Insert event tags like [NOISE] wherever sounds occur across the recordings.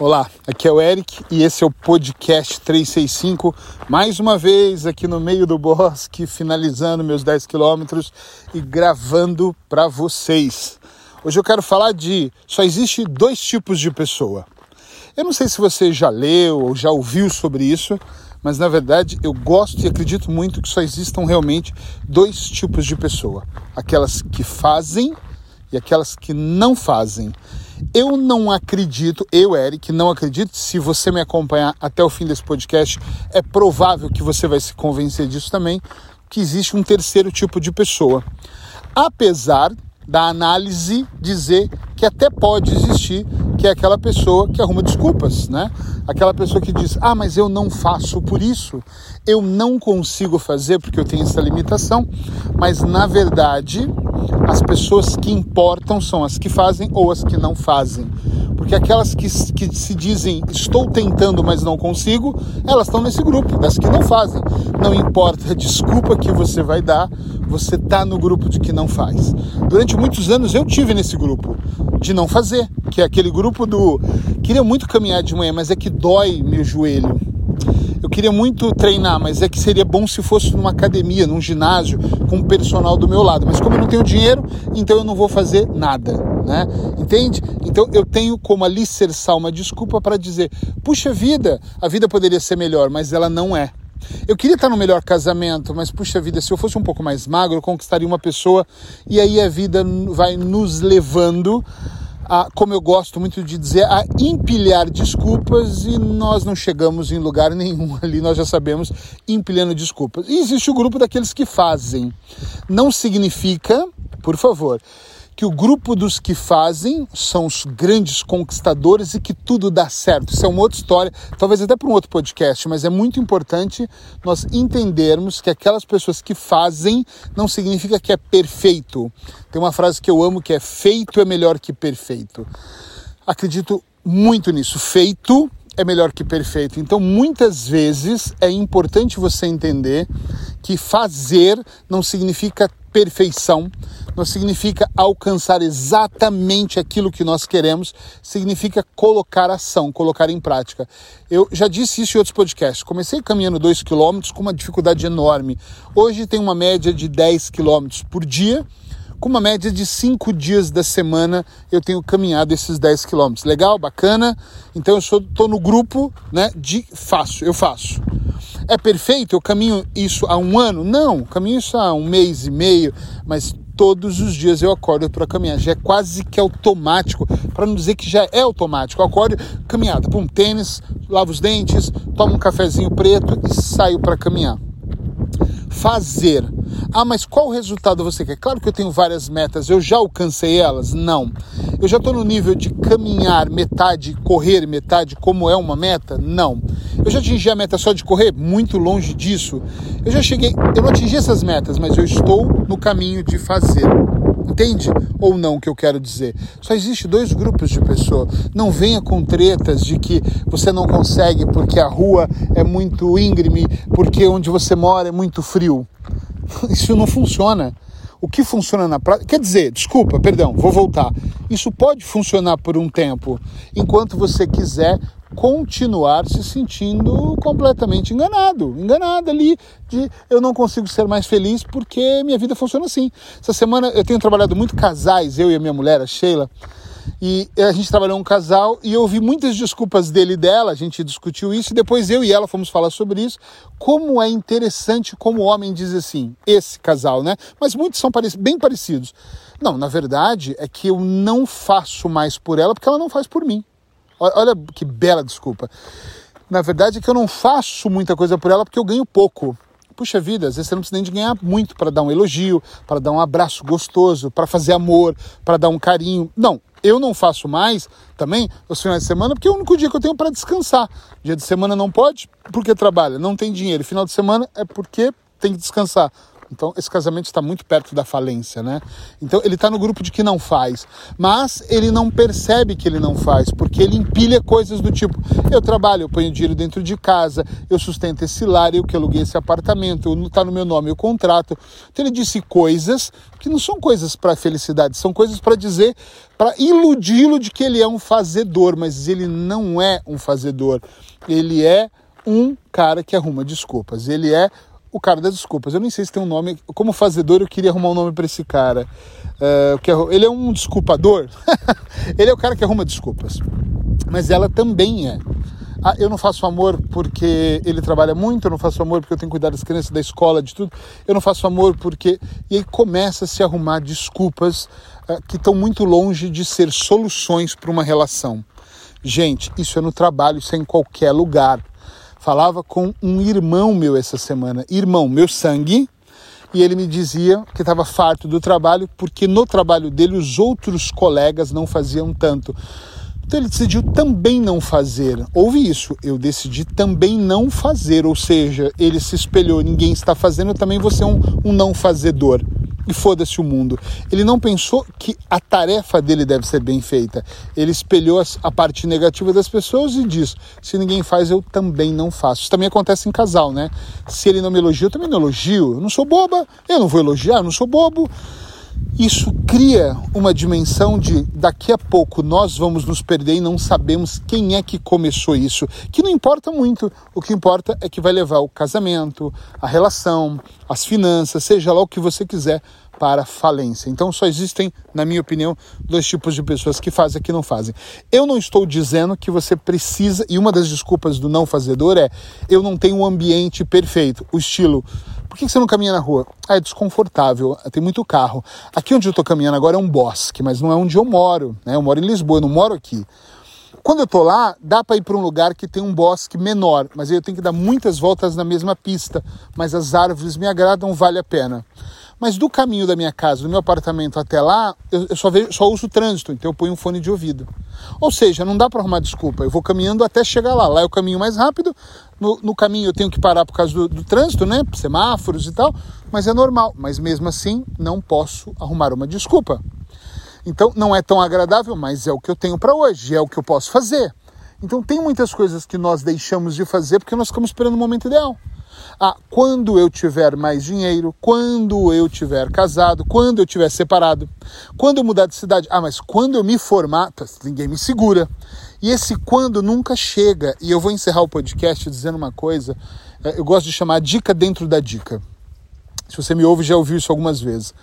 Olá, aqui é o Eric e esse é o podcast 365, mais uma vez aqui no meio do bosque, finalizando meus 10 quilômetros e gravando para vocês. Hoje eu quero falar de só existe dois tipos de pessoa. Eu não sei se você já leu ou já ouviu sobre isso, mas na verdade eu gosto e acredito muito que só existam realmente dois tipos de pessoa: aquelas que fazem e aquelas que não fazem. Eu não acredito, eu, Eric, não acredito. Se você me acompanhar até o fim desse podcast, é provável que você vai se convencer disso também, que existe um terceiro tipo de pessoa. Apesar da análise dizer que até pode existir, que é aquela pessoa que arruma desculpas, né? Aquela pessoa que diz: "Ah, mas eu não faço por isso, eu não consigo fazer porque eu tenho essa limitação", mas na verdade, as pessoas que importam são as que fazem ou as que não fazem. Porque aquelas que, que se dizem estou tentando, mas não consigo, elas estão nesse grupo, das que não fazem. Não importa a desculpa que você vai dar, você está no grupo de que não faz. Durante muitos anos eu tive nesse grupo de não fazer, que é aquele grupo do queria muito caminhar de manhã, mas é que dói meu joelho. Eu queria muito treinar, mas é que seria bom se fosse numa academia, num ginásio, com um personal do meu lado. Mas como eu não tenho dinheiro, então eu não vou fazer nada, né? Entende? Então eu tenho como alicerçar uma desculpa para dizer: puxa vida, a vida poderia ser melhor, mas ela não é. Eu queria estar no melhor casamento, mas puxa vida, se eu fosse um pouco mais magro, eu conquistaria uma pessoa e aí a vida vai nos levando a, como eu gosto muito de dizer, a empilhar desculpas e nós não chegamos em lugar nenhum ali, nós já sabemos, empilhando desculpas. E existe o grupo daqueles que fazem. Não significa, por favor, que o grupo dos que fazem são os grandes conquistadores e que tudo dá certo. Isso é uma outra história, talvez até para um outro podcast, mas é muito importante nós entendermos que aquelas pessoas que fazem não significa que é perfeito. Tem uma frase que eu amo que é feito é melhor que perfeito. Acredito muito nisso. Feito é melhor que perfeito. Então, muitas vezes é importante você entender que fazer não significa perfeição, não significa alcançar exatamente aquilo que nós queremos, significa colocar ação, colocar em prática. Eu já disse isso em outros podcasts. Comecei caminhando 2 km com uma dificuldade enorme. Hoje tem uma média de 10 km por dia. Com uma média de 5 dias da semana eu tenho caminhado esses 10 quilômetros. Legal, bacana. Então eu estou no grupo né, de faço, eu faço. É perfeito? Eu caminho isso há um ano? Não, caminho isso há um mês e meio, mas todos os dias eu acordo para caminhar. Já é quase que automático, para não dizer que já é automático. Eu acordo, caminhada, pum, tênis, lavo os dentes, tomo um cafezinho preto e saio para caminhar. Fazer ah, mas qual resultado você quer? Claro que eu tenho várias metas, eu já alcancei elas? Não. Eu já estou no nível de caminhar metade, correr metade, como é uma meta? Não. Eu já atingi a meta só de correr? Muito longe disso. Eu já cheguei, eu não atingi essas metas, mas eu estou no caminho de fazer. Entende ou não o que eu quero dizer? Só existe dois grupos de pessoas. Não venha com tretas de que você não consegue porque a rua é muito íngreme, porque onde você mora é muito frio. [LAUGHS] Isso não funciona. O que funciona na prática. Quer dizer, desculpa, perdão, vou voltar. Isso pode funcionar por um tempo, enquanto você quiser continuar se sentindo completamente enganado, enganado ali de eu não consigo ser mais feliz porque minha vida funciona assim. Essa semana eu tenho trabalhado muito casais, eu e a minha mulher, a Sheila, e a gente trabalhou um casal e eu ouvi muitas desculpas dele e dela, a gente discutiu isso, e depois eu e ela fomos falar sobre isso. Como é interessante como o homem diz assim, esse casal, né? Mas muitos são bem parecidos. Não, na verdade é que eu não faço mais por ela porque ela não faz por mim. Olha que bela desculpa. Na verdade é que eu não faço muita coisa por ela porque eu ganho pouco puxa vida, às vezes você não precisa nem de ganhar muito para dar um elogio, para dar um abraço gostoso, para fazer amor, para dar um carinho. Não, eu não faço mais também os finais de semana porque é o único dia que eu tenho para descansar. Dia de semana não pode porque trabalha, não tem dinheiro. Final de semana é porque tem que descansar. Então esse casamento está muito perto da falência, né? Então ele está no grupo de que não faz, mas ele não percebe que ele não faz, porque ele empilha coisas do tipo: eu trabalho, eu ponho dinheiro dentro de casa, eu sustento esse lar, eu que aluguei esse apartamento, está no meu nome o contrato. Então ele disse coisas que não são coisas para felicidade, são coisas para dizer, para iludi-lo de que ele é um fazedor, mas ele não é um fazedor. Ele é um cara que arruma desculpas. Ele é o cara das desculpas. Eu nem sei se tem um nome. Como fazedor, eu queria arrumar um nome para esse cara. Uh, ele é um desculpador. [LAUGHS] ele é o cara que arruma desculpas. Mas ela também é. Ah, eu não faço amor porque ele trabalha muito, eu não faço amor porque eu tenho que cuidar das crianças, da escola, de tudo. Eu não faço amor porque. E aí começa a se arrumar desculpas uh, que estão muito longe de ser soluções para uma relação. Gente, isso é no trabalho, isso é em qualquer lugar. Falava com um irmão meu essa semana, irmão, meu sangue, e ele me dizia que estava farto do trabalho porque no trabalho dele os outros colegas não faziam tanto. Então ele decidiu também não fazer. Ouve isso, eu decidi também não fazer, ou seja, ele se espelhou, ninguém está fazendo, eu também vou ser um, um não fazedor e foda-se o mundo. Ele não pensou que a tarefa dele deve ser bem feita. Ele espelhou a parte negativa das pessoas e diz: se ninguém faz, eu também não faço. Isso também acontece em casal, né? Se ele não me elogia, eu também não elogio. Eu não sou boba, eu não vou elogiar, eu não sou bobo. Isso cria uma dimensão de daqui a pouco nós vamos nos perder e não sabemos quem é que começou isso. Que não importa muito, o que importa é que vai levar o casamento, a relação, as finanças, seja lá o que você quiser para falência. Então só existem, na minha opinião, dois tipos de pessoas que fazem e que não fazem. Eu não estou dizendo que você precisa, e uma das desculpas do não fazedor é eu não tenho um ambiente perfeito, o estilo por que você não caminha na rua? Ah, é desconfortável, tem muito carro. Aqui onde eu estou caminhando agora é um bosque, mas não é onde eu moro. Né? Eu moro em Lisboa, eu não moro aqui. Quando eu estou lá, dá para ir para um lugar que tem um bosque menor, mas eu tenho que dar muitas voltas na mesma pista. Mas as árvores me agradam, vale a pena. Mas do caminho da minha casa, do meu apartamento até lá, eu, eu só, vejo, só uso trânsito, então eu ponho um fone de ouvido. Ou seja, não dá para arrumar desculpa. Eu vou caminhando até chegar lá. Lá é o caminho mais rápido. No, no caminho eu tenho que parar por causa do, do trânsito, né? Semáforos e tal. Mas é normal. Mas mesmo assim, não posso arrumar uma desculpa. Então não é tão agradável, mas é o que eu tenho para hoje, é o que eu posso fazer. Então tem muitas coisas que nós deixamos de fazer porque nós ficamos esperando o momento ideal. Ah, quando eu tiver mais dinheiro, quando eu tiver casado, quando eu tiver separado, quando eu mudar de cidade. Ah, mas quando eu me formar, tá, ninguém me segura. E esse quando nunca chega. E eu vou encerrar o podcast dizendo uma coisa. Eh, eu gosto de chamar dica dentro da dica. Se você me ouve, já ouviu isso algumas vezes.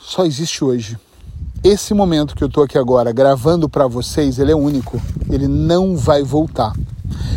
Só existe hoje. Esse momento que eu estou aqui agora gravando para vocês, ele é único. Ele não vai voltar.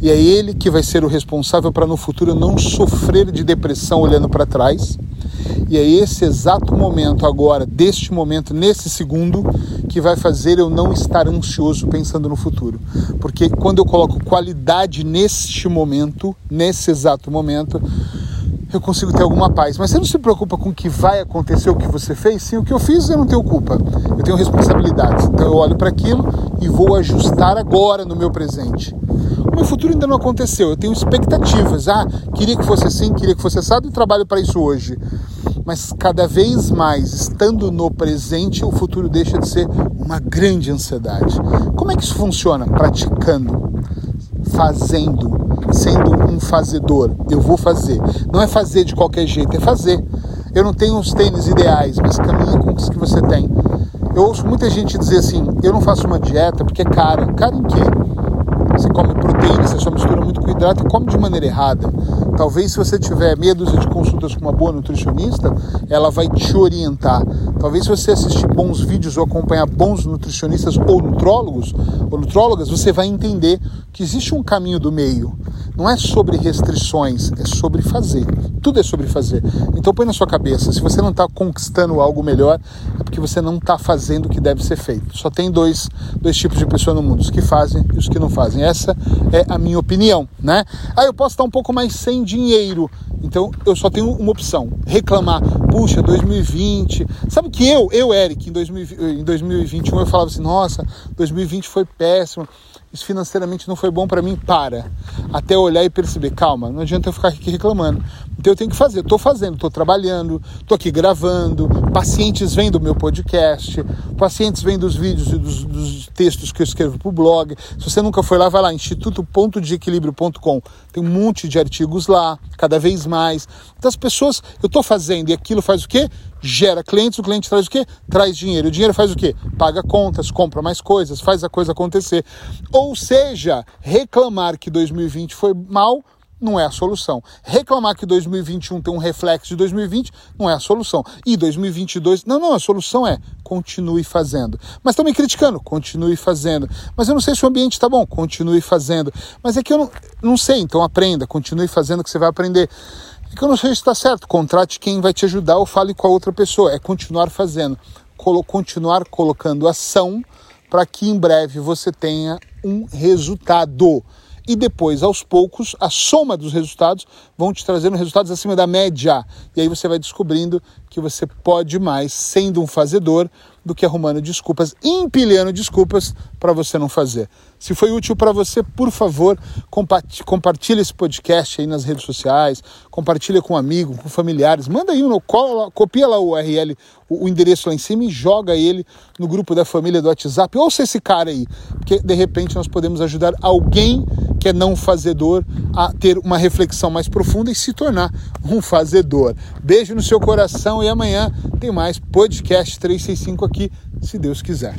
E é ele que vai ser o responsável para no futuro não sofrer de depressão olhando para trás. E é esse exato momento agora, deste momento, nesse segundo, que vai fazer eu não estar ansioso pensando no futuro. Porque quando eu coloco qualidade neste momento, nesse exato momento, eu consigo ter alguma paz. Mas você não se preocupa com o que vai acontecer, o que você fez? Sim, o que eu fiz eu não tenho culpa. Eu tenho responsabilidade. Então eu olho para aquilo e vou ajustar agora no meu presente. O meu futuro ainda não aconteceu. Eu tenho expectativas. Ah, queria que fosse assim, queria que fosse assado e trabalho para isso hoje. Mas cada vez mais, estando no presente, o futuro deixa de ser uma grande ansiedade. Como é que isso funciona? Praticando, fazendo, sendo um fazedor. Eu vou fazer. Não é fazer de qualquer jeito, é fazer. Eu não tenho os tênis ideais, mas caminha com os que você tem. Eu ouço muita gente dizer assim: eu não faço uma dieta porque é cara. Cara em quê? Você come proteína, você só mistura muito com hidrato e come de maneira errada. Talvez se você tiver meia dúzia de consultas com uma boa nutricionista, ela vai te orientar. Talvez se você assistir bons vídeos ou acompanhar bons nutricionistas ou nutrólogos ou nutrólogas, você vai entender que existe um caminho do meio. Não é sobre restrições, é sobre fazer. Tudo é sobre fazer. Então põe na sua cabeça, se você não está conquistando algo melhor, é porque você não está fazendo o que deve ser feito. Só tem dois, dois tipos de pessoas no mundo, os que fazem e os que não fazem. Essa é a minha opinião, né? Ah, eu posso estar um pouco mais sem dinheiro, então eu só tenho uma opção: reclamar. Puxa, 2020. Sabe que eu, eu, Eric, em, 2000, em 2021 eu falava assim, nossa, 2020 foi péssimo, isso financeiramente não foi bom para mim, para. Até olhar e perceber, calma, não adianta eu ficar aqui reclamando. Então eu tenho que fazer, estou fazendo, estou trabalhando, estou aqui gravando, pacientes vêm do meu podcast, pacientes vêm dos vídeos e dos, dos textos que eu escrevo para o blog. Se você nunca foi lá, vai lá, instituto.deequilibrio.com. Tem um monte de artigos lá, cada vez mais. Então as pessoas, eu estou fazendo e aquilo faz o quê? Gera clientes, o cliente traz o quê? Traz dinheiro. O dinheiro faz o quê? Paga contas, compra mais coisas, faz a coisa acontecer. Ou seja, reclamar que 2020 foi mal não é a solução. Reclamar que 2021 tem um reflexo de 2020 não é a solução. E 2022, não, não, a solução é continue fazendo. Mas estão me criticando, continue fazendo. Mas eu não sei se o ambiente está bom, continue fazendo. Mas é que eu não, não sei, então aprenda, continue fazendo que você vai aprender. Que eu não sei se está certo, contrate quem vai te ajudar ou fale com a outra pessoa. É continuar fazendo, Colo continuar colocando ação para que em breve você tenha um resultado e depois, aos poucos, a soma dos resultados vão te trazendo resultados acima da média. E aí você vai descobrindo que você pode mais sendo um fazedor do que arrumando desculpas, empilhando desculpas para você não fazer. Se foi útil para você, por favor, compartilhe esse podcast aí nas redes sociais, compartilha com um amigo, com familiares, manda aí, um, copia lá o URL, o, endereço lá em cima e joga ele no grupo da família do WhatsApp. Ouça esse cara aí, porque de repente nós podemos ajudar alguém que é não fazedor a ter uma reflexão mais profunda e se tornar um fazedor. Beijo no seu coração e amanhã tem mais podcast 365 aqui, se Deus quiser.